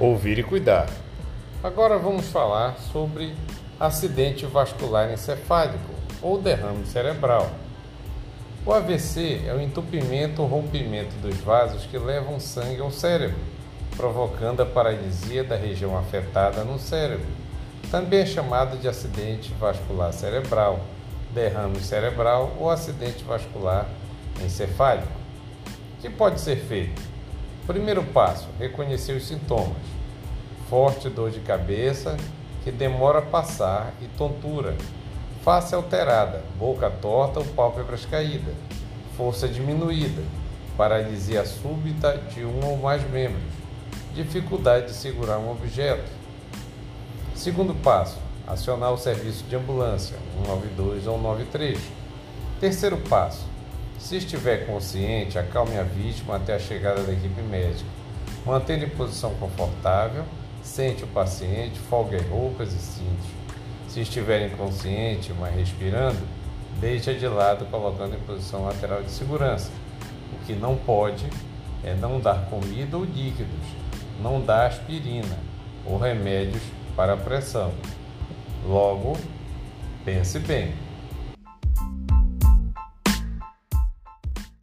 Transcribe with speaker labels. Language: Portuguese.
Speaker 1: ouvir e cuidar. Agora vamos falar sobre acidente vascular encefálico ou derrame cerebral. O AVC é o entupimento ou rompimento dos vasos que levam sangue ao cérebro, provocando a paralisia da região afetada no cérebro. Também é chamado de acidente vascular cerebral, derrame cerebral ou acidente vascular encefálico. O que pode ser feito? Primeiro passo: reconhecer os sintomas. Forte dor de cabeça que demora a passar e tontura face alterada, boca torta ou pálpebras caídas, força diminuída, paralisia súbita de um ou mais membros, dificuldade de segurar um objeto. Segundo passo, acionar o serviço de ambulância 192 ou 193. Terceiro passo, se estiver consciente, acalme a vítima até a chegada da equipe médica. Mantenha em posição confortável, sente o paciente, folgue roupas e cintos se estiver inconsciente, mas respirando, deixe de lado colocando em posição lateral de segurança. O que não pode é não dar comida ou líquidos, não dar aspirina ou remédios para a pressão. Logo, pense bem.